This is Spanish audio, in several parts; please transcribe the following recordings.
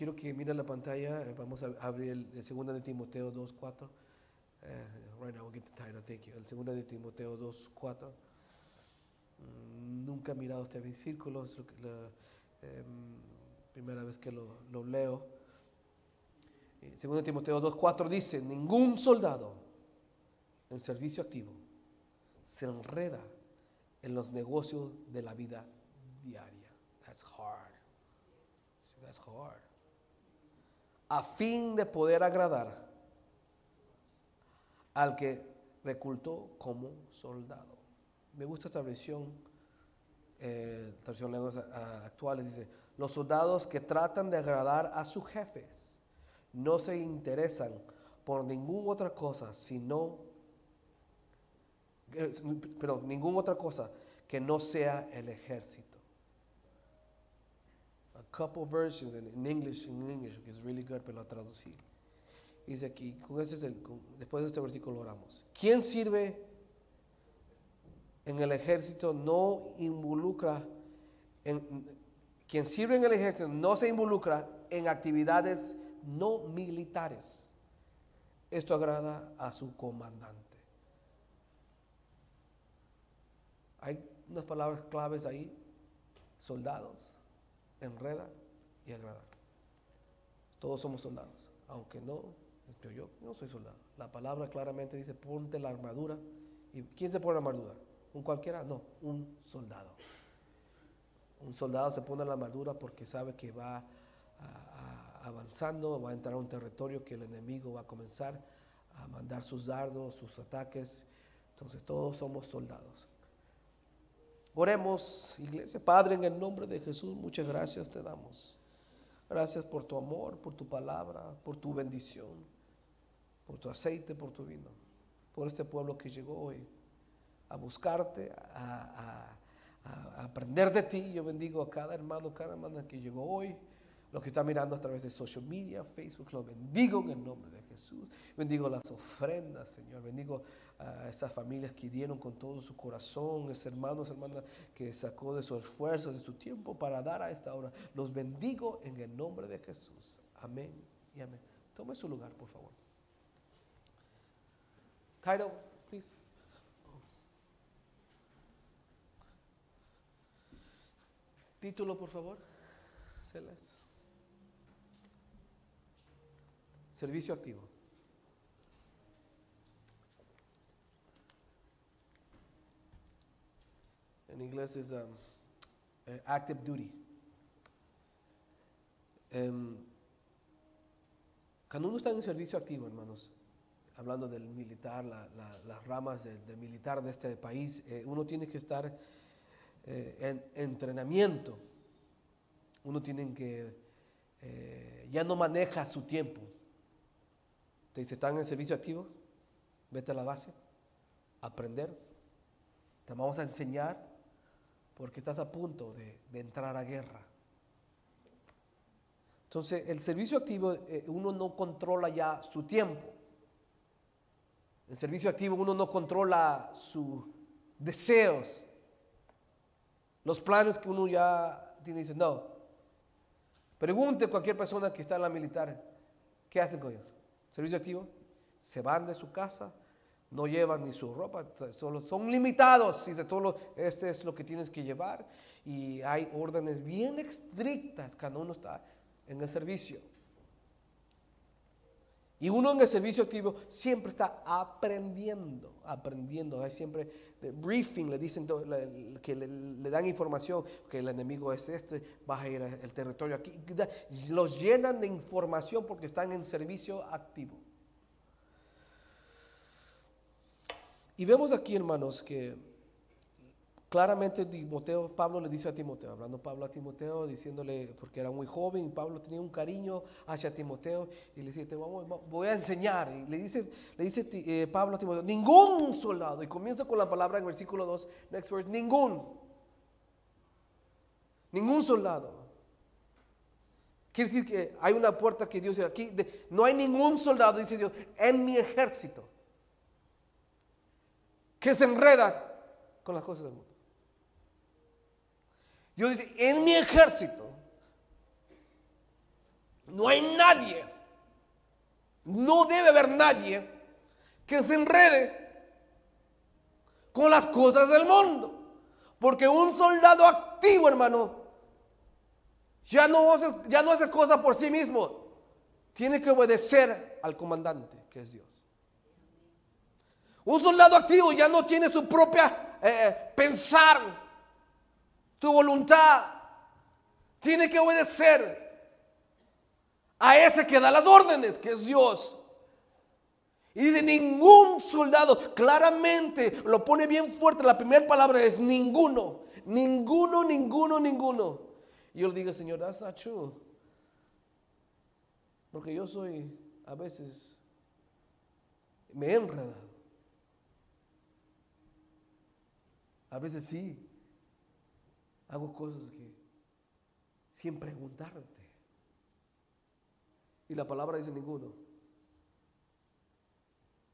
quiero que mire la pantalla. Eh, vamos a abrir el, el segundo de Timoteo 2.4. Eh, right now, we'll get the title. Thank you. El segundo de Timoteo 2.4. Mm, nunca he mirado este versículo. Es la, em, primera vez que lo, lo leo. Eh, Segundo de Timoteo 2.4 dice, ningún soldado en servicio activo se enreda en los negocios de la vida diaria. That's hard. That's hard. A fin de poder agradar al que reclutó como soldado. Me gusta esta versión, eh, traducción lenguas actuales, dice, los soldados que tratan de agradar a sus jefes no se interesan por ninguna otra cosa, sino, eh, perdón, ninguna otra cosa que no sea el ejército. Couple versions in, in English, in English, que es really good, pero lo traducí. Dice aquí, con ese es el- después de este versículo oramos. ¿Quién sirve en el ejército no involucra, en, quien sirve en el ejército no se involucra en actividades no militares. Esto agrada a su comandante. Hay unas palabras claves ahí. Soldados, enreda y agradar. Todos somos soldados, aunque no, yo, yo no soy soldado. La palabra claramente dice, ponte la armadura. ¿Y quién se pone la armadura? ¿Un cualquiera? No, un soldado. Un soldado se pone la armadura porque sabe que va avanzando, va a entrar a un territorio que el enemigo va a comenzar a mandar sus dardos, sus ataques. Entonces todos somos soldados. Oremos, iglesia. Padre, en el nombre de Jesús, muchas gracias te damos. Gracias por tu amor, por tu palabra, por tu bendición, por tu aceite, por tu vino, por este pueblo que llegó hoy a buscarte, a, aprender de ti. Yo bendigo a cada hermano, cada hermana que llegó hoy, los que están mirando a través de social media, Facebook, los bendigo en el nombre de Jesús. Bendigo las ofrendas, Señor. Bendigo a esas familias que dieron con todo su corazón, esos hermanos, hermanas que sacó de su esfuerzo, de su tiempo para dar a esta hora. Los bendigo en el nombre de Jesús. Amén y amén. Tome su lugar, por favor. Title, please. Título, por favor. Celes. Servicio activo. En inglés es um, eh, active duty. Em, cuando uno está en servicio activo, hermanos, hablando del militar, la- la- las ramas del, del militar de este país, eh, uno tiene que estar eh, en entrenamiento. Uno tiene que, ya no maneja su tiempo. Te dice, ¿están en servicio activo? Vete a la base, aprender. Te vamos a enseñar porque estás a punto de, de entrar a guerra. Entonces, el servicio activo, eh, uno no controla ya su tiempo. El servicio activo, uno no controla sus deseos, los planes que uno ya tiene. Dice, no. Pregunte a cualquier persona que está en la militar, ¿qué hacen con ellos? Servicio activo, se van de su casa, no llevan ni su ropa, solo son limitados. Dice, solo este es lo que tienes que llevar. Y hay órdenes bien estrictas cuando uno está en el servicio. Y uno en el servicio activo siempre está aprendiendo, aprendiendo. Hay siempre briefing, le dicen que le, le dan información que el enemigo es este, vas a ir al territorio aquí. Los llenan de información porque están en servicio activo. Y vemos aquí, hermanos, que claramente Timoteo, Pablo le dice a Timoteo, hablando Pablo a Timoteo, diciéndole, porque era muy joven, Pablo tenía un cariño hacia Timoteo, y le dice, te voy a enseñar. Y le dice, le dice eh, Pablo a Timoteo, ningún soldado, y comienza con la palabra en versículo 2, next verse, ningún, ningún soldado. Quiere decir que hay una puerta que Dios aquí, no hay ningún soldado, dice Dios, en mi ejército, que se enreda con las cosas del mundo. Dios dice, en mi ejército, No hay nadie, no debe haber nadie que se enrede con las cosas del mundo. Porque un soldado activo, hermano, ya no, hace, ya no hace cosas por sí mismo. Tiene que obedecer al comandante, que es Dios. Un soldado activo ya no tiene su propia eh, pensar, su voluntad. Tiene que obedecer a ese que da las órdenes, que es Dios. Y dice, ningún soldado, claramente lo pone bien fuerte, la primera palabra es ninguno, ninguno, ninguno, ninguno. Y yo le digo, Señor, that's not true. Porque yo soy, a veces, me he enredado. A veces sí, hago cosas que, sin preguntarte. Y la palabra dice ninguno.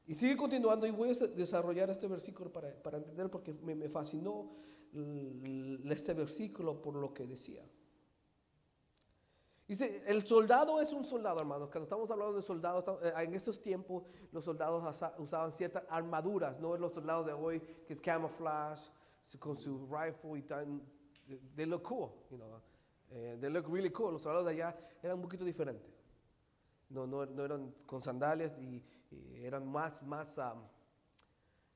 Y sigue continuando y voy a desarrollar este versículo para, para entender porque me, me fascinó este versículo por lo que decía. Dice, el soldado es un soldado, hermano. Cuando estamos hablando de soldados, eh, en esos tiempos los soldados usaban ciertas armaduras, no los soldados de hoy que es camouflage, con su rifle y tan. They look cool, you know. Eh, they look really cool. Los soldados de allá eran un poquito diferentes no, no, no eran con sandalias y, eran más, más um,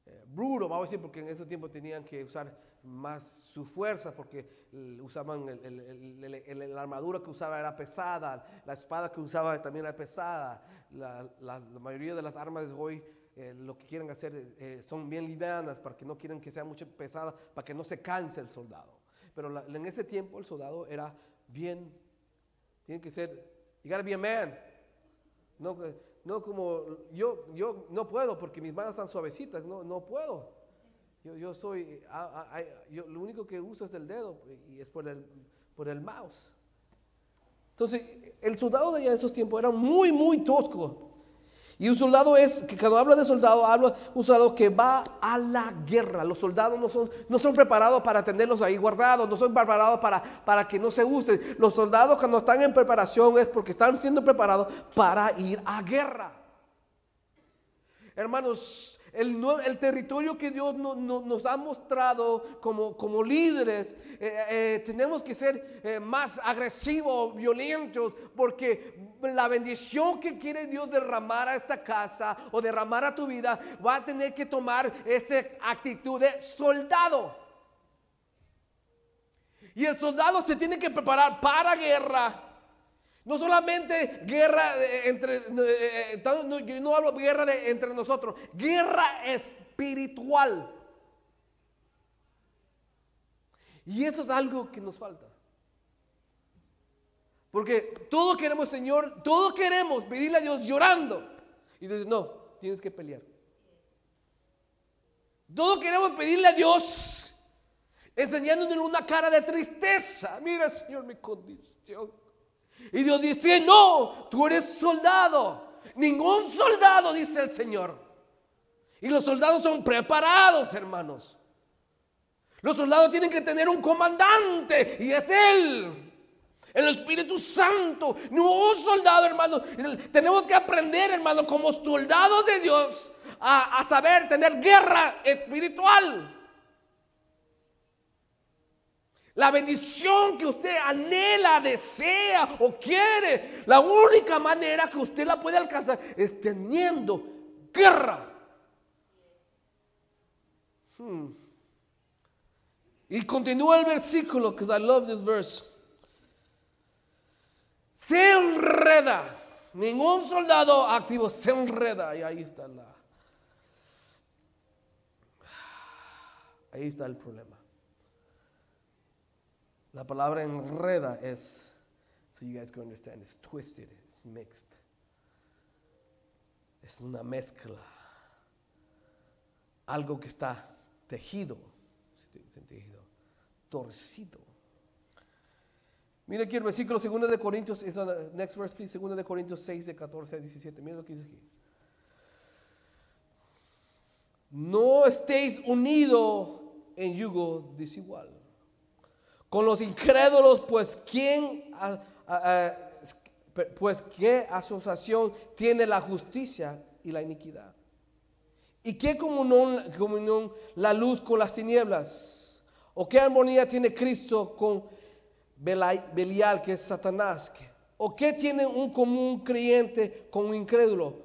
eh, brutos, vamos a decir, porque en ese tiempo tenían que usar más su fuerza porque usaban la armadura que usaba era pesada, la espada que usaba también era pesada, la, mayoría de las armas de hoy eh, lo que quieren hacer eh, son bien livianas para que no quieran que sea mucho pesada, para que no se canse el soldado. Pero en ese tiempo el soldado era bien, tiene que ser, you gotta be a man, no, no como yo, yo no puedo porque mis manos están suavecitas, no, no puedo. Yo, yo soy, yo, lo único que uso es el dedo y es por el, por el mouse. Entonces, el soldado de allá de esos tiempos era muy, muy tosco. Y un soldado es, que cuando habla de soldado, habla un soldado que va a la guerra. Los soldados no son, no son preparados para tenerlos ahí guardados, no son preparados para, para que no se usen. Los soldados cuando están en preparación es porque están siendo preparados para ir a guerra. Hermanos, el, territorio que Dios nos ha mostrado como, como líderes, eh, eh, tenemos que ser eh, más agresivos, violentos, porque la bendición que quiere Dios derramar a esta casa o derramar a tu vida va a tener que tomar esa actitud de soldado. Y el soldado se tiene que preparar para guerra. No solamente guerra entre, yo no hablo guerra de, entre nosotros, guerra espiritual. Y eso es algo que nos falta. Porque todo queremos, Señor, todo queremos pedirle a Dios llorando. Y dices, no, tienes que pelear. Todo queremos pedirle a Dios enseñándole una cara de tristeza. Mira, Señor, mi condición. Y Dios dice, no, tú eres soldado. Ningún soldado, dice el Señor. Y los soldados son preparados, hermanos. Los soldados tienen que tener un comandante y es Él. El Espíritu Santo, no un soldado, hermano. Tenemos que aprender, hermano, como soldados de Dios, a, a saber tener guerra espiritual. La bendición que usted anhela, desea o quiere, la única manera que usted la puede alcanzar es teniendo guerra. Hmm. Y continúa el versículo, because I love this verse se enreda. Ningún soldado activo se enreda. Y ahí está la. Ahí está el problema. La palabra enreda es, so you guys can understand, it's twisted, it's mixed. Es una mezcla. Algo que está tejido, tejido torcido. Mira aquí el versículo 2 de Corintios, next verse please, 2 de Corintios 6, de 14 a 17. Mira lo que dice aquí. No estéis unidos en yugo desigual. Con los incrédulos, pues, ¿quién, Pues qué asociación tiene la justicia y la iniquidad. ¿Y qué comunión, comunión la luz con las tinieblas? ¿O qué armonía tiene Cristo con Belial, que es Satanás? ¿O qué tiene un común creyente con un incrédulo?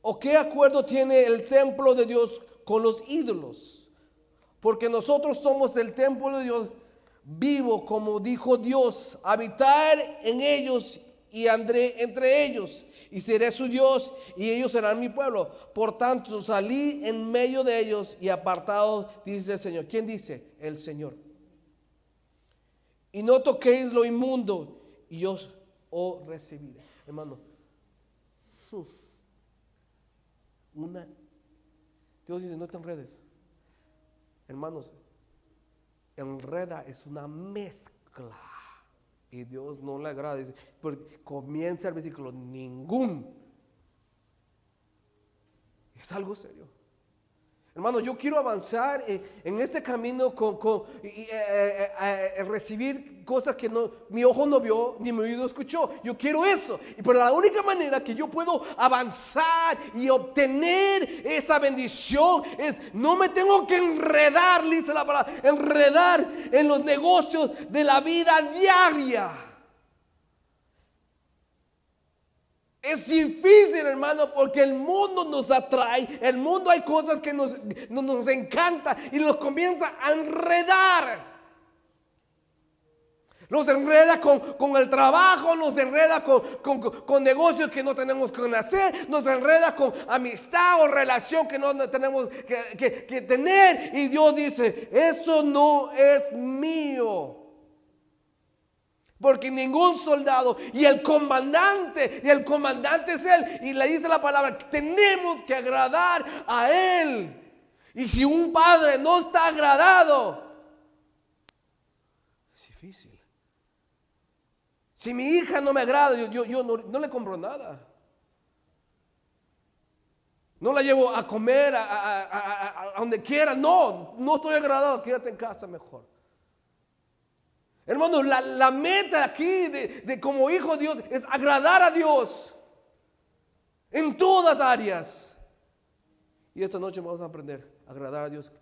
¿O qué acuerdo tiene el templo de Dios con los ídolos? Porque nosotros somos el templo de Dios vivo, como dijo Dios, habitar en ellos y andré entre ellos y seré su Dios y ellos serán mi pueblo. Por tanto, salí en medio de ellos y apartados, dice el Señor. ¿Quién dice? El Señor. Y no toquéis lo inmundo y os recibiré. Hermano, una, Dios dice, no te enredes. Hermanos, enreda es una mezcla y Dios no le agrada. Dice, comienza el versículo, ningún. Es algo serio. Hermano, yo quiero avanzar en, este camino con, eh, eh, eh, recibir cosas que no, mi ojo no vio ni mi oído escuchó. Yo quiero eso. Y por la única manera que yo puedo avanzar y obtener esa bendición es no me tengo que enredar, dice la palabra, enredar en los negocios de la vida diaria. Es difícil, hermano, porque el mundo nos atrae, el mundo hay cosas que nos, nos encanta y nos comienza a enredar. Nos enreda con, el trabajo, nos enreda con, negocios que no tenemos que hacer, nos enreda con amistad o relación que no tenemos que, que tener. Y Dios dice, eso no es mío. Porque ningún soldado y el comandante, y el comandante es él, y le dice la palabra, tenemos que agradar a él. Y si un padre no está agradado, es difícil. Si mi hija no me agrada, yo, yo, no, le compro nada. No la llevo a comer a, a donde quiera. No, no estoy agradado. Quédate en casa mejor. Hermanos, la, meta aquí de, como hijo de Dios es agradar a Dios en todas áreas. Y esta noche vamos a aprender a agradar a Dios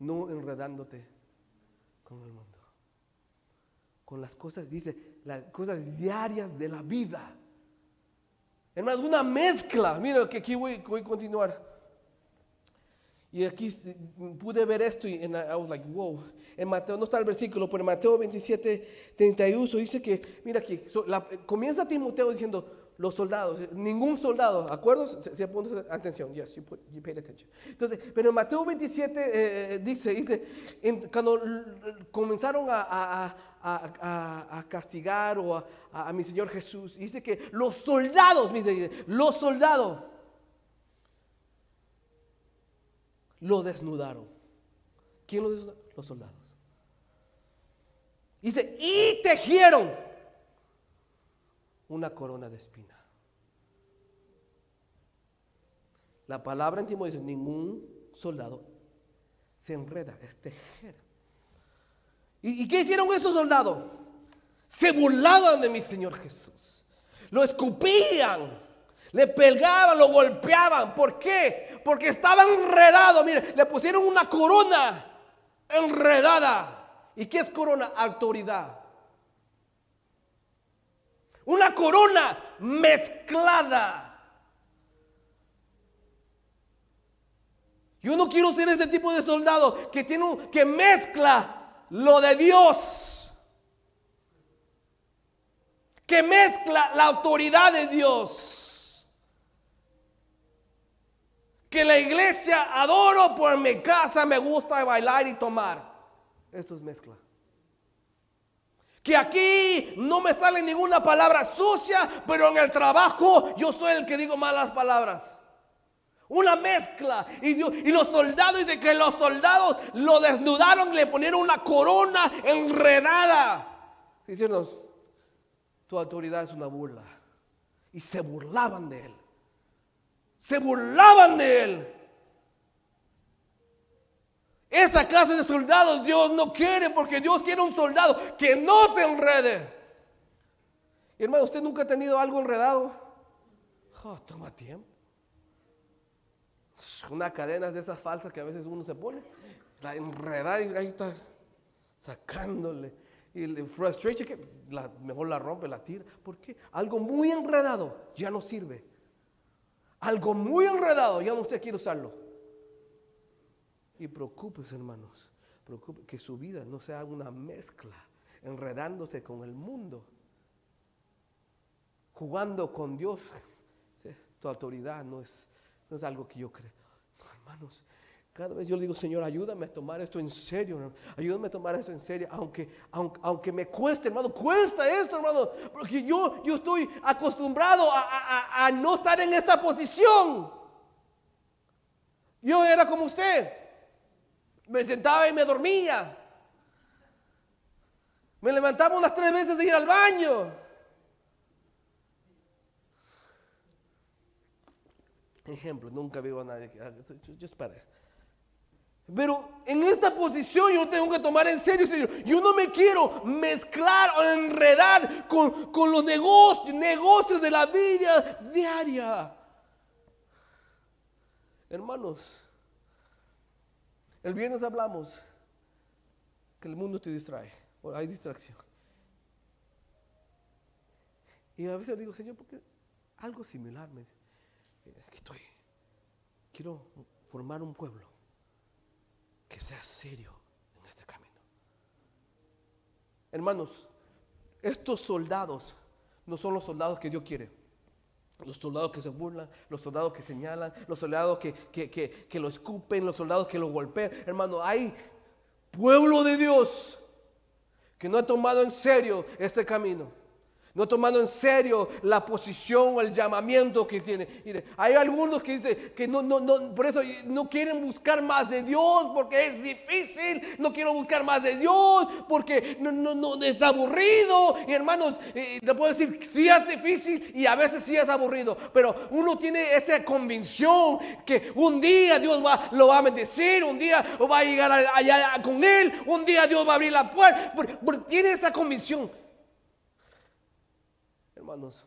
no enredándote con el mundo. Con las cosas, dice, las cosas diarias de la vida. Hermanos, una mezcla. Mira que aquí voy, voy a continuar. Y aquí pude ver esto y I was like, wow. En Mateo, no está el versículo, pero en Mateo 27, 31 dice que, mira aquí, comienza Timoteo diciendo, los soldados, ningún soldado, ¿acuerdo? Si, si atención, yes, you, put, you paid attention. Entonces, pero en Mateo 27 eh, eh, dice, dice, cuando comenzaron a, a, a, castigar o a, mi Señor Jesús, dice que los soldados, los soldados, lo desnudaron. ¿Quién lo desnudaron? Los soldados. Dice, y tejieron una corona de espina. La palabra en dice, ningún soldado se enreda, es tejer. ¿Y, ¿Y qué hicieron esos soldados? Se burlaban de mi Señor Jesús. Lo escupían. Le pegaban, lo golpeaban. ¿Por qué? Porque estaba enredado. Mire, le pusieron una corona enredada. ¿Y qué es corona? Autoridad. Una corona mezclada. Yo no quiero ser ese tipo de soldado que tiene que mezcla lo de Dios. Que mezcla la autoridad de Dios que la iglesia adoro por mi casa, me gusta bailar y tomar. Esto es mezcla. Que aquí no me sale ninguna palabra sucia, pero en el trabajo yo soy el que digo malas palabras. Una mezcla. Y, los soldados, dice que los soldados lo desnudaron, le ponieron una corona enredada. Diciendo, tu autoridad es una burla. Y se burlaban de él se burlaban de él. Esa clase de soldados Dios no quiere porque Dios quiere un soldado que no se enrede. Y hermano, ¿usted nunca ha tenido algo enredado? Oh, toma tiempo. Una cadena de esas falsas que a veces uno se pone, la enredada y ahí está sacándole. Y el frustration que la, mejor la rompe, la tira. ¿Por qué? Algo muy enredado ya no sirve. Algo muy enredado ya no usted quiere usarlo. Y preocúpese, hermanos, preocupe que su vida no sea una mezcla, enredándose con el mundo, jugando con Dios. Tu autoridad no es, no es algo que yo creo. hermanos, cada vez yo le digo, Señor, ayúdame a tomar esto en serio, ayúdame a tomar esto en serio, aunque, aunque, me cueste, hermano, cuesta esto, hermano, porque yo, yo estoy acostumbrado a, a no estar en esta posición. Yo era como usted, me sentaba y me dormía, me levantaba unas tres veces de ir al baño. Ejemplo, nunca veo a nadie que just. Pero en esta posición yo tengo que tomar en serio, Señor. Yo no me quiero mezclar o enredar con, los negocios, negocios de la vida diaria. Hermanos, el viernes hablamos que el mundo te distrae, hay distracción. Y a veces digo, Señor, porque algo similar me aquí estoy. Quiero formar un pueblo que sea serio en este camino. Hermanos, estos soldados no son los soldados que Dios quiere. Los soldados que se burlan, los soldados que señalan, los soldados que, que, lo escupen, los soldados que lo golpean. Hermano, hay pueblo de Dios que no ha tomado en serio este camino no tomando en serio la posición o el llamamiento que tiene. hay algunos que dicen que no, no, no, por eso no quieren buscar más de Dios porque es difícil, no quiero buscar más de Dios porque no, no, no es aburrido. Y hermanos, eh, le puedo decir, sí es difícil y a veces sí es aburrido, pero uno tiene esa convicción que un día Dios va, lo va a bendecir, un día va a llegar allá con él, un día Dios va a abrir la puerta, tiene esa convicción hermanos,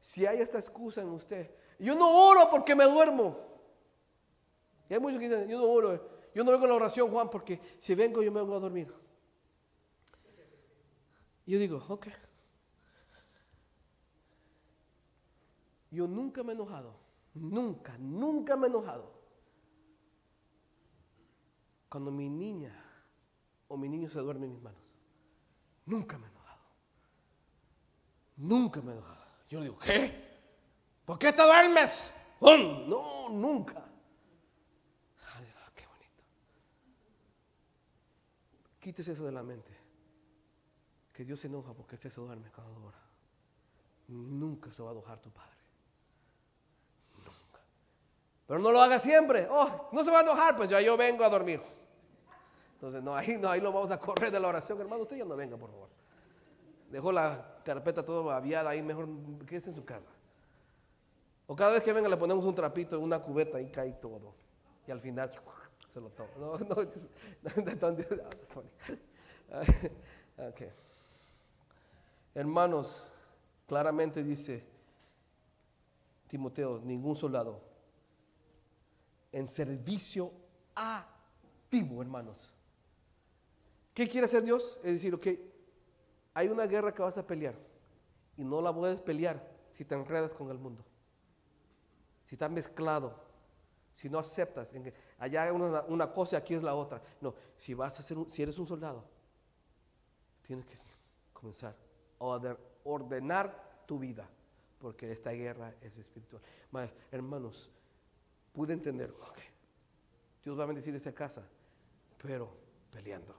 si hay esta excusa en usted, yo no oro porque me duermo. Y hay muchos que dicen, yo no oro, yo no vengo a la oración, Juan, porque si vengo yo me vengo a dormir. Yo digo, ok. Yo nunca me he enojado, nunca, nunca me he enojado. Cuando mi niña o mi niño se duerme en mis manos. Nunca me he Nunca me enojado. Yo le digo, ¿qué? ¿Por qué te duermes? No, nunca. Ay, qué bonito. Quítese eso de la mente. Que Dios se enoja porque usted se duerme cada hora. Nunca se va a enojar tu padre. Nunca. Pero no lo haga siempre. Oh, no se va a enojar, pues ya yo vengo a dormir. Entonces, no, ahí, no, ahí lo vamos a correr de la oración, hermano. Usted ya no venga, por favor. Dejó la carpeta toda aviada ahí, mejor quédese en su casa. O cada vez que venga le ponemos un trapito en una cubeta y cae todo. Y al final se lo toma. No, no, okay. Hermanos, claramente dice Timoteo, ningún soldado en servicio activo, hermanos. ¿Qué quiere hacer Dios? Es decir, ok, hay una guerra que vas a pelear y no la puedes pelear si te enredas con el mundo. Si estás mezclado, si no aceptas, que allá hay una, cosa y aquí es la otra. No, si vas a ser si eres un soldado, tienes que comenzar a ordenar tu vida, porque esta guerra es espiritual. hermanos, pude entender, Dios va a bendecir esta casa, pero peleando.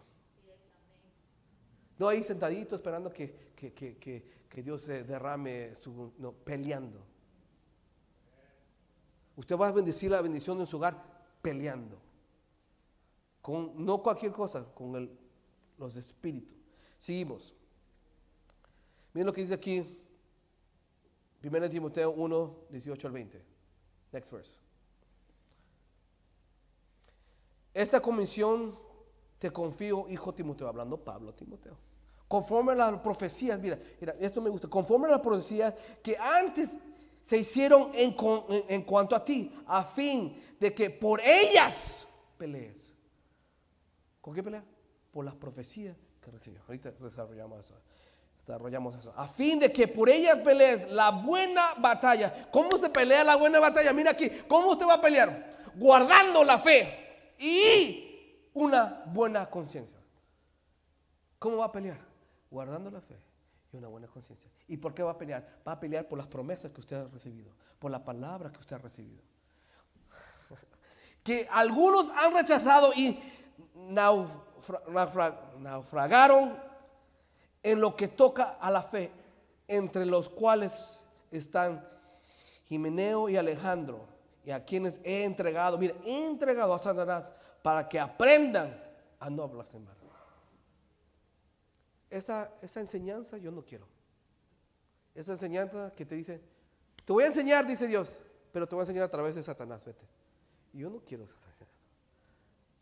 No ahí sentadito esperando que, que, Dios derrame su... No, peleando. Usted va a bendecir la bendición en su hogar peleando. Con, no cualquier cosa, con los espíritus. Seguimos. Miren lo que dice aquí, 1 Timoteo 1, 18 al 20. Next verse. Esta comisión te confío, hijo Timoteo, hablando Pablo Timoteo conforme a las profecías, mira, mira, esto me gusta, conforme a las profecías que antes se hicieron en- en cuanto a ti, a fin de que por ellas pelees. ¿Con qué pelea? Por las profecías que recibió. Ahorita desarrollamos eso. Desarrollamos eso. A fin de que por ellas pelees la buena batalla. ¿Cómo se pelea la buena batalla? Mira aquí, ¿cómo usted va a pelear? Guardando la fe y una buena conciencia. ¿Cómo va a pelear? Guardando la fe y una buena conciencia. ¿Y por qué va a pelear? Va a pelear por las promesas que usted ha recibido, por la palabra que usted ha recibido. Que algunos han rechazado y naufra- naufra- naufragaron en lo que toca a la fe, entre los cuales están Jimeneo y Alejandro, y a quienes he entregado, mire, he entregado a Satanás para que aprendan a no blasfemar. Esa, esa enseñanza yo no quiero. Esa enseñanza que te dice, te voy a enseñar, dice Dios, pero te voy a enseñar a través de Satanás, vete. Yo no quiero esa enseñanza.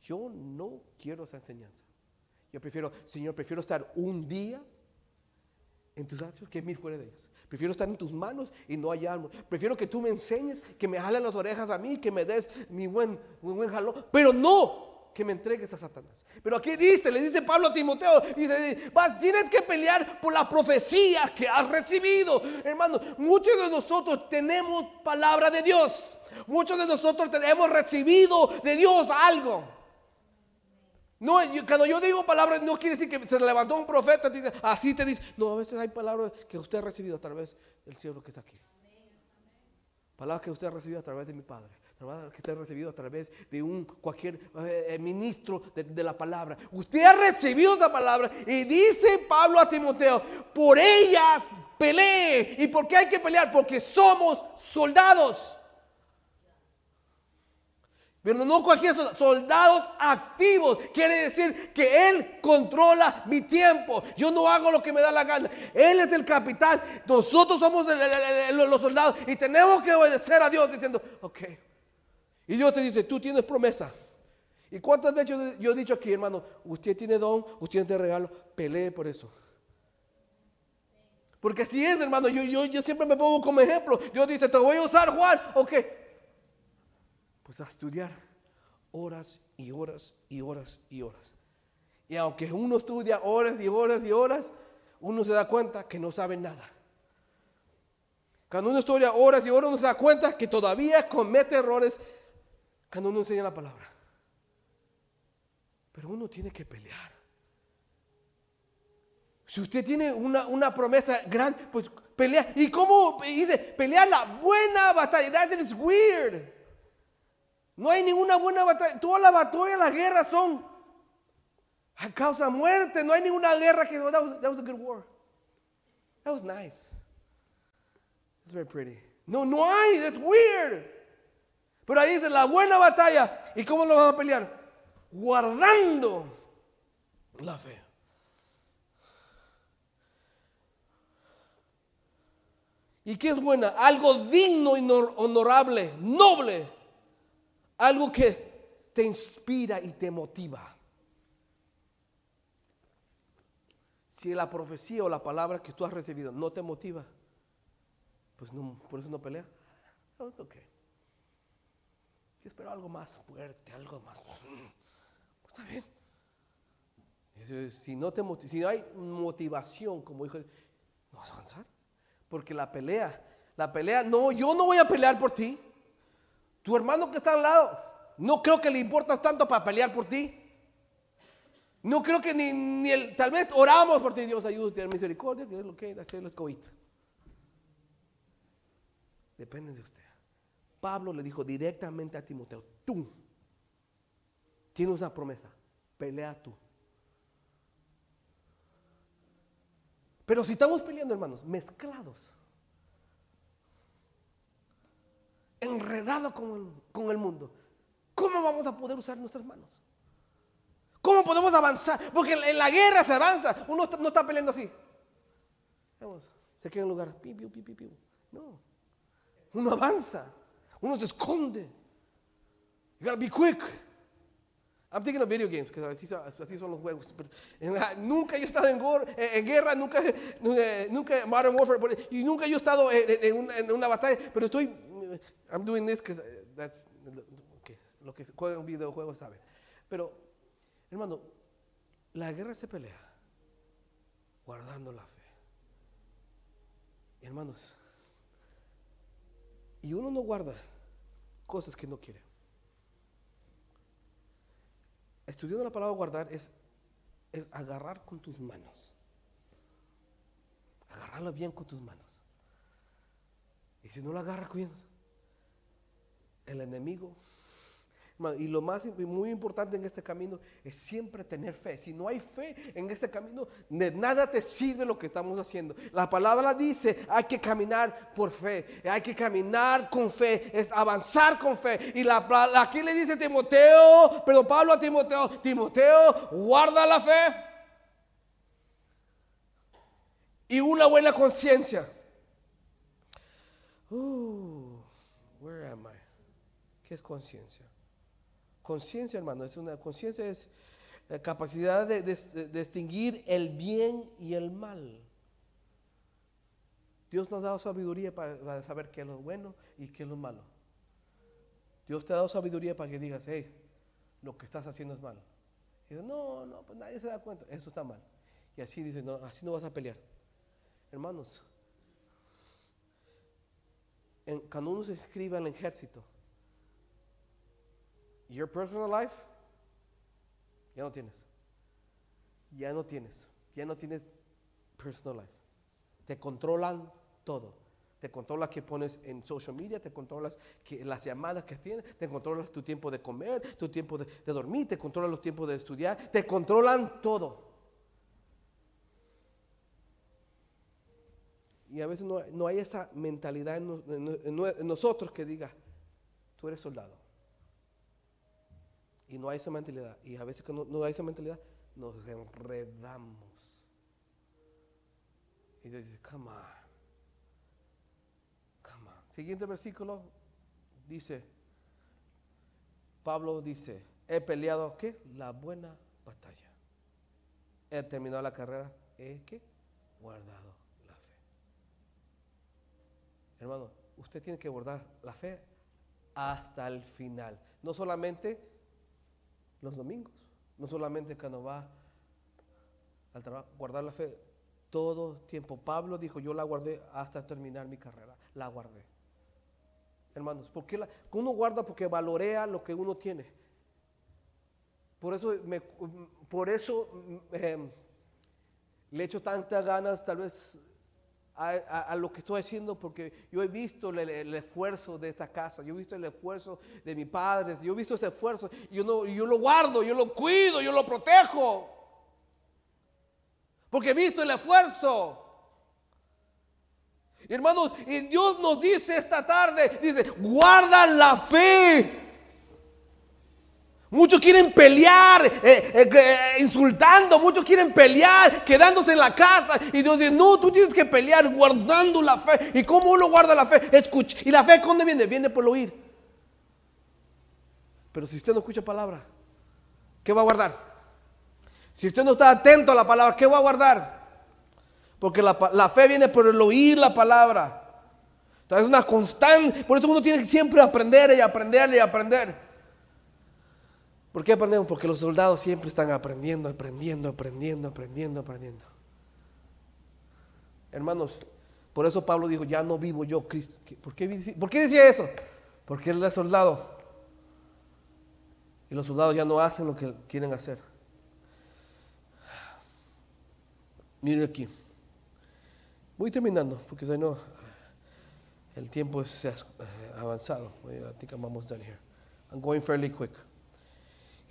Yo no quiero esa enseñanza. Yo prefiero, Señor, prefiero estar un día en tus actos que mil fuera de ellos. Prefiero estar en tus manos y no hallarme. Prefiero que tú me enseñes, que me jalen las orejas a mí, que me des mi buen, mi buen jalón, pero no que me entregues a Satanás. Pero aquí dice, le dice Pablo a Timoteo, dice, vas, tienes que pelear por la profecía que has recibido. Hermano, muchos de nosotros tenemos palabra de Dios. Muchos de nosotros hemos recibido de Dios algo. No, cuando yo digo palabras, no quiere decir que se levantó un profeta, dice, así te dice. No, a veces hay palabras que usted ha recibido a través del cielo que está aquí. Palabras que usted ha recibido a través de mi Padre. Palabras que usted ha recibido a través de un cualquier eh, eh, ministro de, de la palabra. Usted ha recibido esta palabra y dice Pablo a Timoteo, por ellas pelee. ¿Y por qué hay que pelear? Porque somos soldados. Pero no cualquier soldado, soldados activos. Quiere decir que Él controla mi tiempo. Yo no hago lo que me da la gana. Él es el capitán. Nosotros somos los soldados y tenemos que obedecer a Dios diciendo, ok. Y Dios te dice, tú tienes promesa. ¿Y cuántas veces yo he dicho aquí, hermano, usted tiene don, usted tiene regalo, pelee por eso? Porque así es, hermano. Yo, yo, yo siempre me pongo como ejemplo. Dios dice, te voy a usar, Juan. Ok, pues a estudiar horas y horas y horas y horas. Y aunque uno estudia horas y horas y horas, uno se da cuenta que no sabe nada. Cuando uno estudia horas y horas, uno se da cuenta que todavía comete errores cuando uno enseña la palabra. Pero uno tiene que pelear. Si usted tiene una, una promesa grande, pues pelea. ¿Y cómo dice? Pelear la buena batalla. That is weird. No hay ninguna buena batalla. Todas las batallas, las guerras son a causa de muerte. No hay ninguna guerra que. Was, that was a good war. That was nice. It's very pretty. No, no hay. That's weird. Pero ahí dice la buena batalla. ¿Y cómo lo vamos a pelear? Guardando la fe. ¿Y qué es buena? Algo digno y honor- honorable, noble. Algo que te inspira y te motiva. Si la profecía o la palabra que tú has recibido no te motiva, pues no, por eso no pelea. No, it's okay. Yo espero algo más fuerte, algo más. Pues está bien. Si no, te, si no hay motivación, como dijo, no vas a avanzar. Porque la pelea, la pelea, no, yo no voy a pelear por ti. Tu hermano que está al lado, no creo que le importas tanto para pelear por ti. No creo que ni, ni el, tal vez oramos por ti, Dios ayúdate, ten misericordia, que es lo que hacer los cohitos. Depende de usted. Pablo le dijo directamente a Timoteo, tú tienes una promesa, pelea tú. Pero si estamos peleando, hermanos, mezclados, enredados con el, con el mundo, ¿cómo vamos a poder usar nuestras manos? ¿Cómo podemos avanzar? Porque en la guerra se avanza. Uno no está peleando así. Vamos, se queda en lugar. No. Uno avanza. Uno se esconde. You gotta be quick. I'm thinking of video games, because así, así son los juegos. Ah, nunca yo he estado en, guerra, nunca, nunca, nunca Modern Warfare, y nunca yo he estado en una batalla, pero estoy, I'm doing this because that's, okay, lo que juegan videojuegos saben. Pero, hermano, la guerra se pelea guardando la fe. Hermanos, y uno no guarda cosas que no quiere. Estudiando la palabra guardar es, es agarrar con tus manos. Agarrarlo bien con tus manos. Y si no lo agarras bien, el enemigo. Y lo más y muy importante en este camino es siempre tener fe. Si no hay fe en este camino, de nada te sirve lo que estamos haciendo. La palabra dice, hay que caminar por fe. Hay que caminar con fe. Es avanzar con fe. Y la, aquí le dice Timoteo, pero Pablo a Timoteo, Timoteo, guarda la fe. Y una buena conciencia. Uh, where am I? ¿Qué es conciencia? Conciencia, hermano, es una conciencia es la capacidad de, distinguir el bien y el mal. Dios nos ha dado sabiduría para, saber qué es lo bueno y qué es lo malo. Dios te ha dado sabiduría para que digas, hey, lo que estás haciendo es malo. Y dice, no, no, pues nadie se da cuenta, eso está mal. Y así dice, no, así no vas a pelear. Hermanos, cuando uno se inscribe al ejército, your personal life, ya no tienes. Ya no tienes. Ya no tienes personal life. Te controlan todo. Te controlas que pones en social media, te controlas que las llamadas que tienes, te controlas tu tiempo de comer, tu tiempo de, dormir, te controlan los tiempos de estudiar, te controlan todo. Y a veces no, no hay esa mentalidad en nosotros que diga, tú eres soldado. Y no hay esa mentalidad. Y a veces que no, no hay esa mentalidad, nos enredamos. Y Dios dice, come on. Come on. Siguiente versículo dice, Pablo dice, he peleado, ¿qué? La buena batalla. He terminado la carrera, he, ¿qué? Guardado la fe. Hermano, usted tiene que guardar la fe hasta el final. No solamente los domingos, no solamente cuando va al trabajo, guardar la fe todo tiempo. Pablo dijo, yo la guardé hasta terminar mi carrera, la guardé. Hermanos, ¿por qué la, uno guarda? Porque valorea lo que uno tiene. Por eso, me- por eso em, le echo tantas ganas tal vez a, lo que estoy haciendo porque yo he visto el, esfuerzo de esta casa, yo he visto el esfuerzo de mis padres, yo he visto ese esfuerzo yo, no, yo lo guardo, yo lo cuido, yo lo protejo. Porque he visto el esfuerzo. Hermanos, y Dios nos dice esta tarde, dice, guarda la fe. Muchos quieren pelear, eh, eh, eh, insultando, muchos quieren pelear, quedándose en la casa. Y Dios dice, no, tú tienes que pelear guardando la fe. ¿Y cómo uno guarda la fe? Escucha. ¿Y la fe dónde viene? Viene por el oír. Pero si usted no escucha palabra, ¿qué va a guardar? Si usted no está atento a la palabra, ¿qué va a guardar? Porque la, la fe viene por el oír la palabra. Entonces es una constante. Por eso uno tiene que siempre aprender y aprender y aprender. ¿Por qué aprendemos? Porque los soldados siempre están aprendiendo, aprendiendo, aprendiendo, aprendiendo, aprendiendo. Hermanos, por eso Pablo dijo, ya no vivo yo, Cristo. ¿Qué- ¿Por qué, ¿Por qué decía eso? Porque él es soldado. Y los soldados ya no hacen lo que quieren hacer. Miren aquí. Voy terminando, porque si no, el tiempo se ha avanzado. I think I'm almost done here. I'm going fairly quick.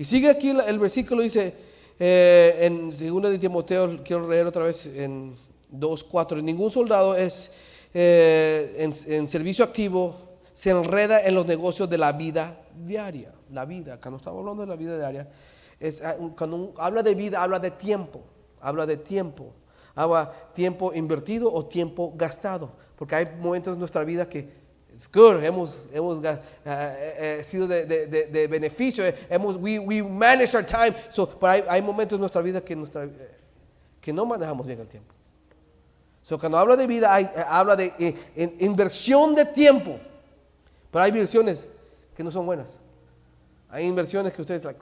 Y sigue aquí el versículo, dice, eh, en 2 de Timoteo, quiero leer otra vez en 2.4, ningún soldado es eh, en, servicio activo, se enreda en los negocios de la vida diaria. La vida, cuando estamos hablando de la vida diaria, es, ah, cuando habla de vida, habla de tiempo, habla de tiempo, habla tiempo invertido o tiempo gastado, porque hay momentos en nuestra vida que It's good. Hemos, hemos uh, uh, sido de, de, de, beneficio. Hemos, we, we manage our time. So, pero hay, hay momentos en nuestra vida que, nuestra, que no manejamos bien el tiempo. So, cuando habla de vida, hay, habla de eh, inversión de tiempo. Pero hay inversiones que no son buenas. Hay inversiones que ustedes, like,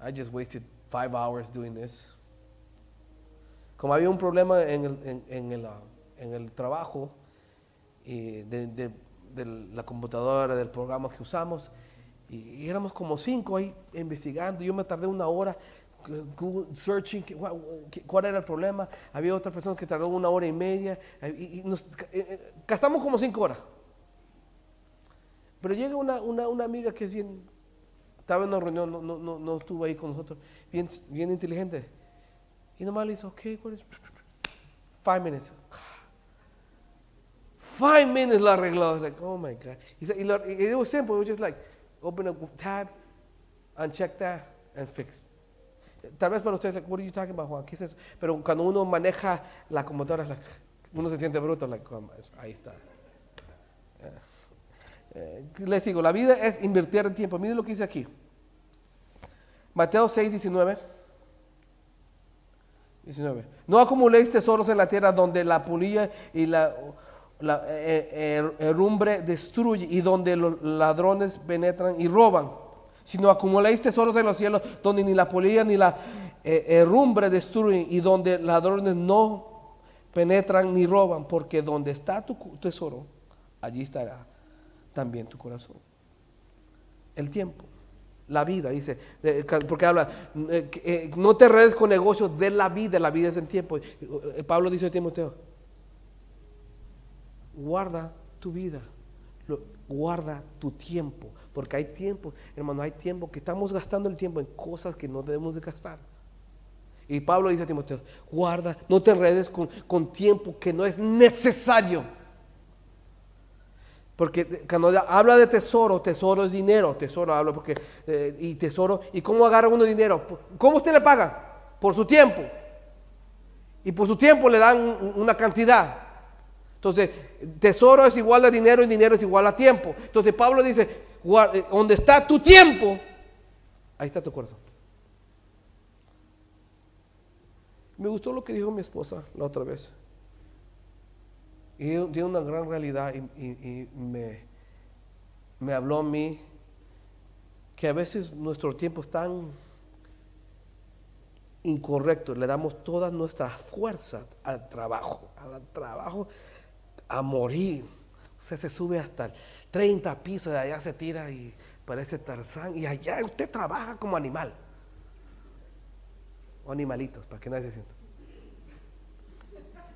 I just wasted five hours doing this. Como había un problema en el, en, en el, en el trabajo, de, de, de, la computadora, del programa que usamos. Y, éramos como cinco ahí investigando. Yo me tardé una hora Google searching cuál era el problema. Había otra persona que tardó una hora y media. Y, nos, eh, eh, gastamos como cinco horas. Pero llega una, una, una, amiga que es bien, estaba en una reunión, no, no, no, no estuvo ahí con nosotros, bien, bien inteligente. Y nomás le dice, ok, what is, five minutes. Five minutes lo arregló. I was like, oh my God. He said, it was simple. It was just like, open a tab, uncheck that, and fix. Tal vez para ustedes, like, what are you talking about, Juan? ¿Qué es eso? Pero cuando uno maneja la computadora, uno se siente bruto, like, oh, ahí está. Eh, les digo, la vida es invertir el tiempo. Miren lo que dice aquí. Mateo 6, 19. 19. No acumuléis tesoros en la tierra donde la polilla y la la eh, eh, destruye y donde los ladrones penetran y roban, sino acumuláis tesoros en los cielos donde ni la polilla ni la eh, herrumbre destruyen y donde ladrones no penetran ni roban, porque donde está tu tesoro, allí estará también tu corazón. El tiempo, la vida, dice, porque habla, no te redes con negocios de la vida, la vida es el tiempo. Pablo dice a Timoteo, guarda tu vida, guarda tu tiempo, porque hay tiempo, hermano, hay tiempo que estamos gastando el tiempo en cosas que no debemos de gastar. Y Pablo dice a Timoteo, guarda, no te enredes con, con tiempo que no es necesario. Porque cuando habla de tesoro, tesoro es dinero, tesoro habla porque, eh, y tesoro, ¿y cómo agarra uno dinero? ¿Cómo usted le paga? Por su tiempo. Y por su tiempo le dan una cantidad. Entonces, tesoro es igual a dinero y dinero es igual a tiempo. Entonces Pablo dice, eh, donde está tu tiempo, ahí está tu corazón. Me gustó lo que dijo mi esposa la otra vez. Y dio una gran realidad y, me, me habló a mí que a veces nuestro tiempo es tan incorrecto, le damos todas nuestras fuerzas al trabajo, al trabajo a morir. Usted se sube hasta 30 pisos, de allá se tira y parece Tarzán. Y allá usted trabaja como animal. O animalitos, para que nadie se sienta.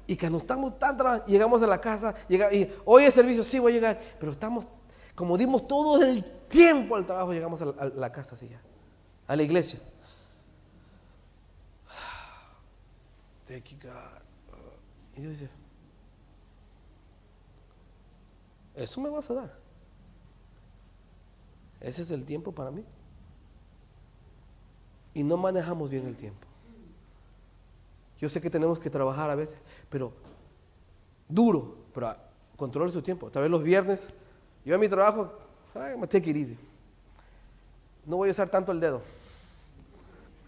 Y que estamos tan llegamos a la casa, llega, y hoy es servicio, sí voy a llegar, pero estamos, como dimos todo el tiempo al trabajo, llegamos a la, casa así ya, a la iglesia. Y Dios dice, Eso me vas a dar. Ese es el tiempo para mí. Y no manejamos bien el tiempo. Yo sé que tenemos que trabajar a veces, pero duro, pero controle su tiempo. Tal vez los viernes, yo en mi trabajo, me take it easy. No voy a usar tanto el dedo.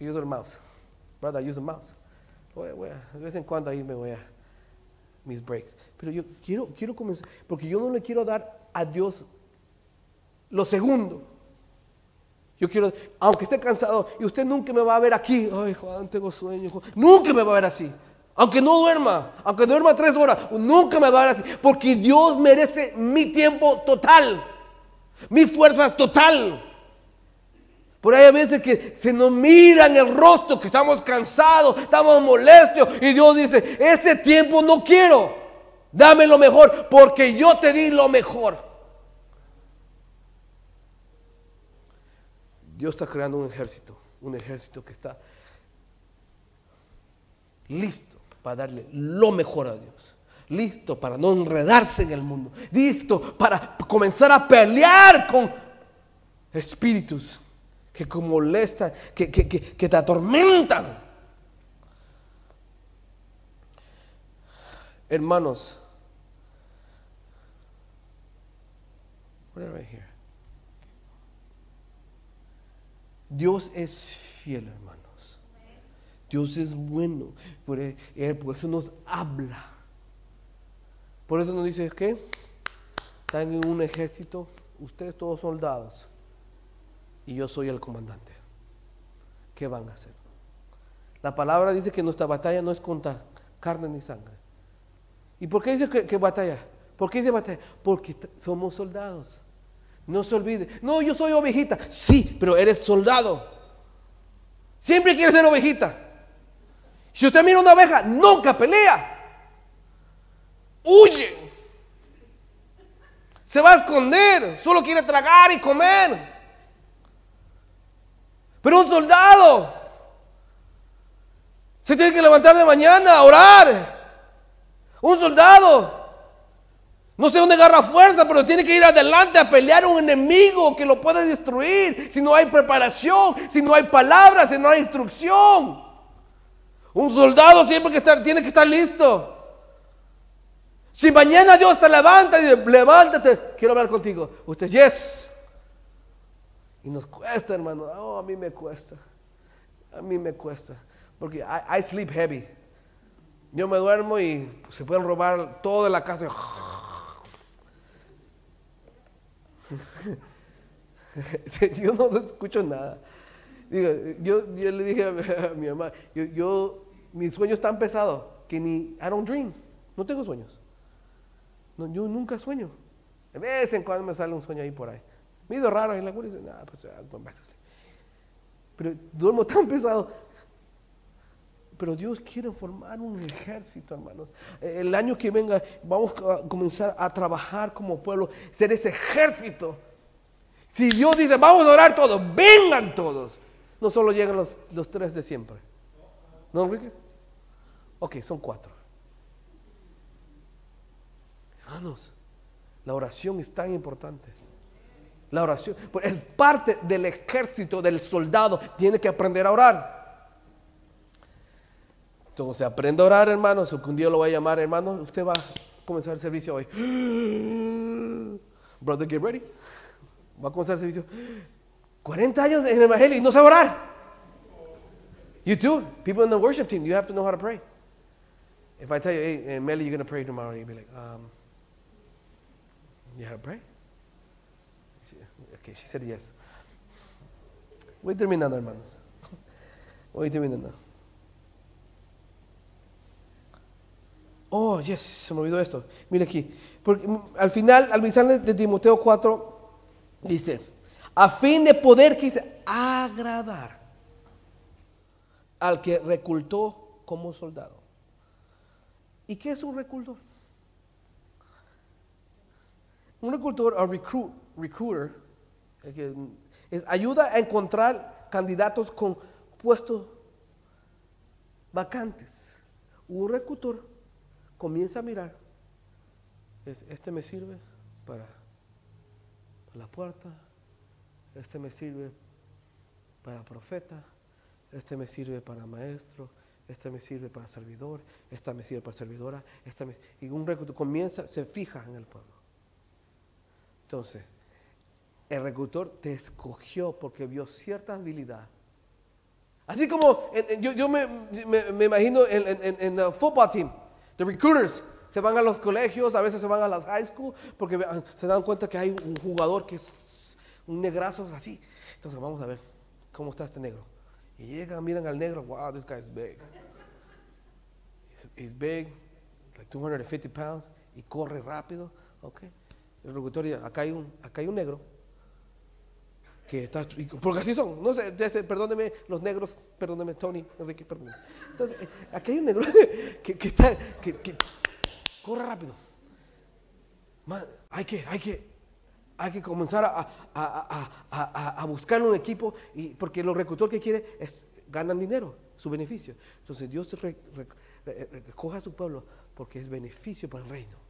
Uso el mouse. Brother, use the mouse. de vez en cuando ahí me voy a mis breaks. Pero yo quiero, quiero comenzar, porque yo no le quiero dar a Dios lo segundo. Yo quiero, aunque esté cansado, y usted nunca me va a ver aquí, ay Juan, tengo sueño, nunca me va a ver así. Aunque no duerma, aunque duerma tres horas, nunca me va a ver así. Porque Dios merece mi tiempo total, mi fuerza total. Por ahí a veces que se nos mira en el rostro que estamos cansados, estamos molestos y Dios dice, ese tiempo no quiero, dame lo mejor porque yo te di lo mejor. Dios está creando un ejército, un ejército que está listo para darle lo mejor a Dios. Listo para no enredarse en el mundo. Listo para comenzar a pelear con espíritus que molestan, que, que, que te atormentan. Hermanos, right here. Dios es fiel, hermanos. Dios es bueno. Por, e- por eso nos habla. Por eso nos dice que están en un ejército, ustedes todos soldados, y yo soy el comandante. ¿Qué van a hacer? La palabra dice que nuestra batalla no es contra carne ni sangre. ¿Y por qué dice que, batalla? ¿Por qué dice batalla? Porque somos soldados. No se olvide. No, yo soy ovejita. Sí, pero eres soldado. Siempre quieres ser ovejita. Si usted mira una oveja, nunca pelea. Huye. Se va a esconder. Solo quiere tragar y comer. Pero un soldado se tiene que levantar de mañana a orar. Un soldado no sé dónde agarra fuerza, pero tiene que ir adelante a pelear a un enemigo que lo puede destruir. Si no hay preparación, si no hay palabras, si no hay instrucción. Un soldado siempre tiene que estar listo. Si mañana Dios te levanta y dice, levántate, quiero hablar contigo. Usted, yes. Y nos cuesta, hermano. Oh, a mí me cuesta. A mí me cuesta. Porque I, I sleep heavy. Yo me duermo y pues, se pueden robar todo de la casa. yo no escucho nada. Digo, yo, yo le dije a mi, a mi mamá, yo, yo, mi sueño es tan pesado que ni, I don't dream, no tengo sueños. No, yo nunca sueño. De vez en cuando me sale un sueño ahí por ahí. Medio raro, y la cura dice, nah, pues, ah, going back to sleep". Pero duermo tan pesado. Pero Dios quiere formar un ejército, hermanos. El año que venga vamos a comenzar a trabajar como pueblo, ser ese ejército. Si Dios dice, vamos a orar todos, vengan todos. No solo llegan los, los tres de siempre. ¿No, Enrique? Ok, son cuatro. Hermanos, la oración es tan importante. La oración es parte del ejército, del soldado. Tiene que aprender a orar. Entonces, aprende a orar, hermanos. O que un día lo voy a llamar, hermano. Usted va a comenzar el servicio hoy. Brother, get ready. Va a comenzar el servicio. 40 años en el evangelio y no sabe orar. You too. People in the worship team, you have to know how to pray. If I tell you, hey, eh, Melly, you're going to pray tomorrow, you'll be like, um, you how to pray? Okay, she said yes. Voy terminando, hermanos. Voy terminando. Oh, yes, se me olvidó esto. Mira aquí. Porque mm, al final, al mensaje de Timoteo 4, dice, a fin de poder agradar al que recultó como soldado. ¿Y qué es un recultor? Un reclutor o recruit, recruiter que es, ayuda a encontrar candidatos con puestos vacantes. Un reclutor comienza a mirar, es, este me sirve para, la puerta, este me sirve para profeta, este me sirve para maestro, este me sirve para servidor, esta me sirve para servidora, esta y un reclutor comienza, se fija en el pueblo. Entonces, el reclutor te escogió porque vio cierta habilidad. Así como yo, me, imagino en, el football team, the recruiters se van a los colegios, a veces se van a las high school porque ve- se dan cuenta que hay un jugador que es un negrazo así. Entonces vamos a ver cómo está este negro. Y llegan, miran al negro, wow, this guy is big. He's, big, like 250 pounds, y corre rápido, ok. El dice, acá hay un, acá hay un negro que está, porque así son, no sé, perdóneme los negros, perdóneme Tony, Enrique, perdóneme. Entonces, eh, aquí hay un negro que, que está, que, corre rápido. Hay que, hay que, hay que comenzar a, a, a, a, buscar un equipo, y, porque los reclutadores que quiere es, ganan dinero, su beneficio. Entonces Dios re- re- re- recoge a su pueblo porque es beneficio para el reino.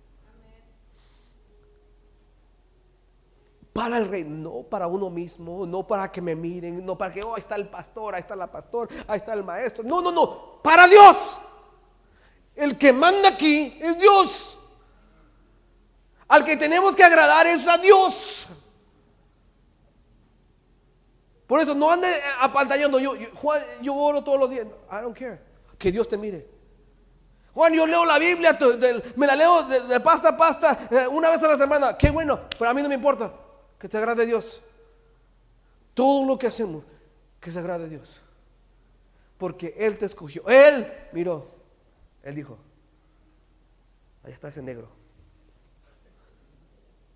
Para el reino, no para uno mismo, no para que me miren, no para que, oh, ahí está el pastor, ahí está la pastor, ahí está el maestro. No, no, no, para Dios. El que manda aquí es Dios. Al que tenemos que agradar es a Dios. Por eso no ande apantallando. Yo, yo, Juan, yo oro todos los días. I don't care. Que Dios te mire. Juan, yo leo la Biblia, me la leo de, pasta a pasta eh, una vez a la semana. Qué bueno, pero a mí no me importa. Que te agrade Dios. Todo lo que hacemos, que se agrade Dios. Porque Él te escogió. Él miró. Él dijo, ahí está ese negro.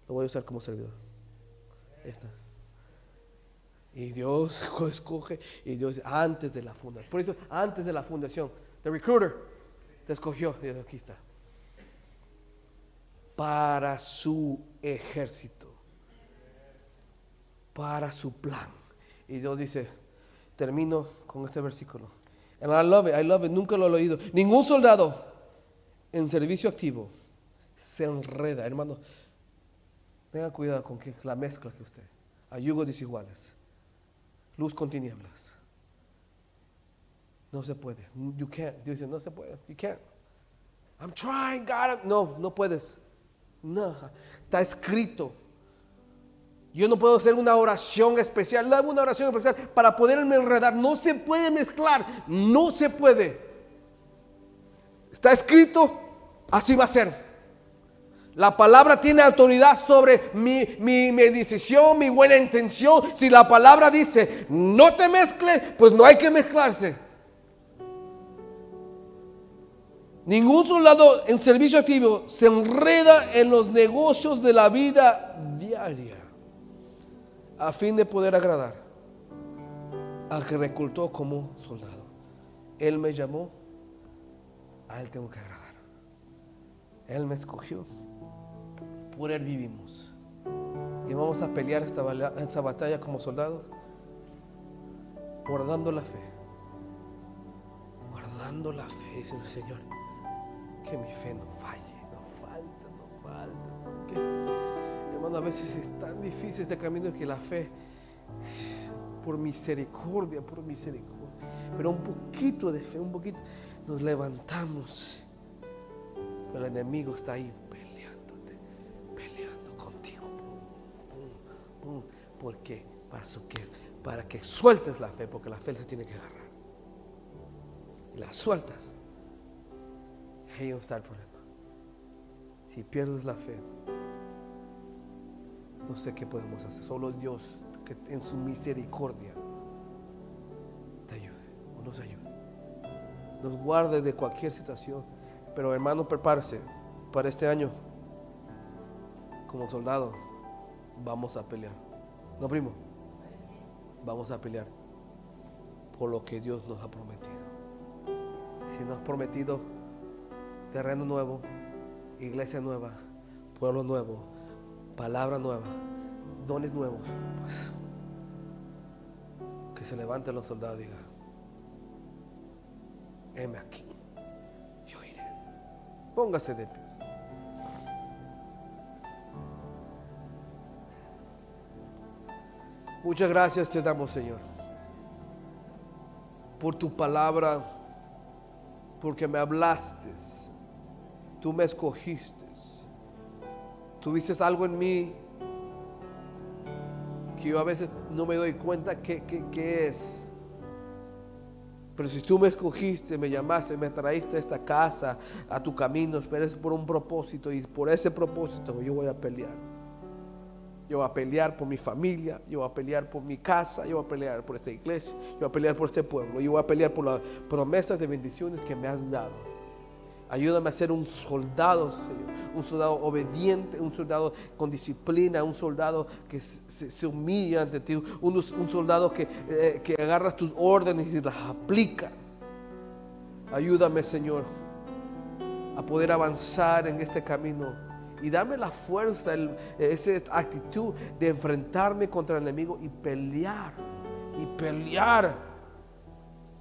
Lo voy a usar como servidor. Ahí está. Y Dios escoge, y Dios antes de la fundación. Por eso, antes de la fundación, the recruiter te escogió. Y aquí está. Para su ejército. Para su plan. Y Dios dice, termino con este versículo. And I love it, I love it, nunca lo he oído. Ningún soldado en servicio activo se enreda, hermano. Tenga cuidado con que la mezcla que usted. A yugos desiguales. Luz con tinieblas. No se puede. You can't. Dios dice, no se puede. You can't. I'm trying, God. No, no puedes. No. Está escrito. Yo no puedo hacer una oración especial. No una oración especial para poderme enredar. No se puede mezclar. No se puede. Está escrito. Así va a ser. La palabra tiene autoridad sobre mi, mi, decisión, mi buena intención. Si la palabra dice, no te mezcle, pues no hay que mezclarse. Ningún soldado en servicio activo se enreda en los negocios de la vida diaria a fin de poder agradar al que reclutó como soldado. Él me llamó, a él tengo que agradar. Él me escogió por Él vivimos. Y vamos a pelear esta, batalla como soldados, guardando la fe. Guardando la fe, diciendo Señor, que mi fe no falle, no falta, no falta. A veces es tan difícil este camino que la fe, por misericordia, por misericordia, pero un poquito de fe, un poquito, nos levantamos. el enemigo está ahí ¿Por qué? Para, que, para que sueltes la fe, porque la fe se tiene que agarrar. Y la sueltas. Ahí está el problema. Si pierdes la fe, no sé qué podemos hacer. Solo Dios, que en su misericordia, te ayude o nos ayude. Nos guarde de cualquier situación. Pero hermano, prepárese para este año. Como soldado, vamos a pelear. No, primo. Vamos a pelear por lo que Dios nos ha prometido. Si nos ha prometido terreno nuevo, iglesia nueva, pueblo nuevo, palabra nueva, dones nuevos, pues que se levanten los soldados y digan, heme aquí, yo iré. Póngase de pie. Muchas gracias te damos, Señor, por tu palabra, porque me hablaste, tú me escogiste, tuviste algo en mí que yo a veces no me doy cuenta qué que, es. Pero si tú me escogiste, me llamaste, me traíste a esta casa, a tu camino, esperes por un propósito y por ese propósito yo voy a pelear. Yo voy a pelear por mi familia, yo voy a pelear por mi casa, yo voy a pelear por esta iglesia, yo voy a pelear por este pueblo, yo voy a pelear por las promesas de bendiciones que me has dado. Ayúdame a ser un soldado, Señor, un soldado obediente, un soldado con disciplina, un soldado que se, humilla ante ti, un, soldado que, eh, que agarra tus órdenes y las aplica. Ayúdame, Señor, a poder avanzar en este camino y dame la fuerza, esa actitud de enfrentarme contra el enemigo y pelear. Y pelear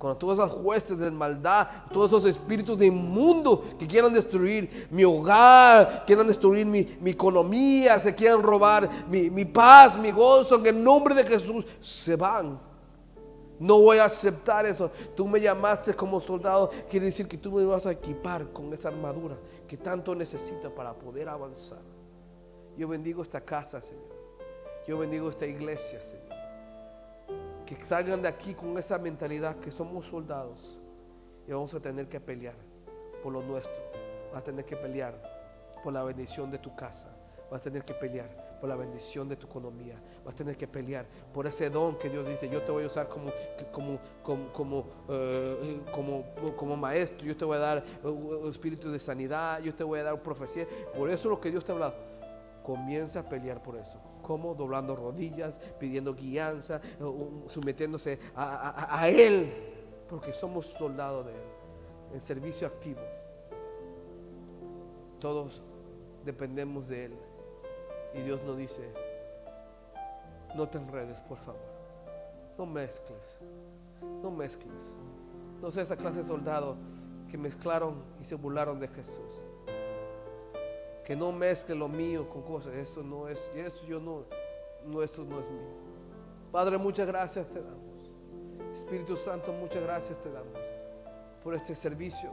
con todas esas huestes de maldad, todos esos espíritus de inmundo que quieran destruir mi hogar, quieran destruir mi, economía, se quieran robar mi, mi paz, mi gozo, en el nombre de Jesús, se van. No voy a aceptar eso. Tú me llamaste como soldado. Quiere decir que tú me vas a equipar con esa armadura que tanto necesito para poder avanzar. Yo bendigo esta casa, Señor. Yo bendigo esta iglesia, Señor. Que salgan de aquí con esa mentalidad que somos soldados y vamos a tener que pelear por lo nuestro. Vas a tener que pelear por la bendición de tu casa. Vas a tener que pelear por la bendición de tu economía. Vas a tener que pelear por ese don que Dios dice, yo te voy a usar como, como, como, como, eh, como, maestro, yo te voy a dar uh, espíritu de sanidad, yo te voy a dar profecía. Por eso es lo que Dios te ha hablado. Comienza a pelear por eso. como Doblando rodillas, pidiendo guianza, uh, sometiéndose a Él, porque somos soldados de Él, en servicio activo. Todos dependemos de Él. Y Dios nos dice, no te enredes, por favor. No mezcles. No mezcles. No seas esa clase de soldado que mezclaron y se burlaron de Jesús. Que no mezcle lo mío con cosas. Eso no es, eso yo no, no, eso no es mío. Padre, muchas gracias te damos. Espíritu Santo, muchas gracias te damos por este servicio,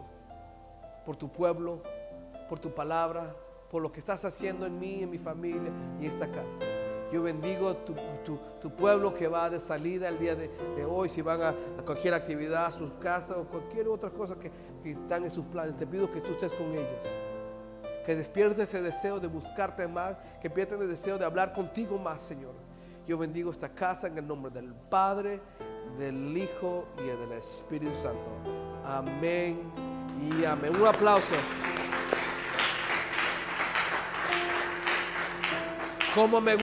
por tu pueblo, por tu palabra, por lo que estás haciendo en mí, en mi familia y esta casa. Yo bendigo tu, tu- tu pueblo que va de salida el día de, hoy, si van a, a cualquier actividad, a sus casas o cualquier otra cosa que, que están en sus planes. Te pido que tú estés con ellos. Que despiertes ese deseo de buscarte más, que pierdan el deseo de hablar contigo más, Señor. Yo bendigo esta casa en el nombre del Padre, del Hijo y del Espíritu Santo. Amén y amén. Un aplauso. Como me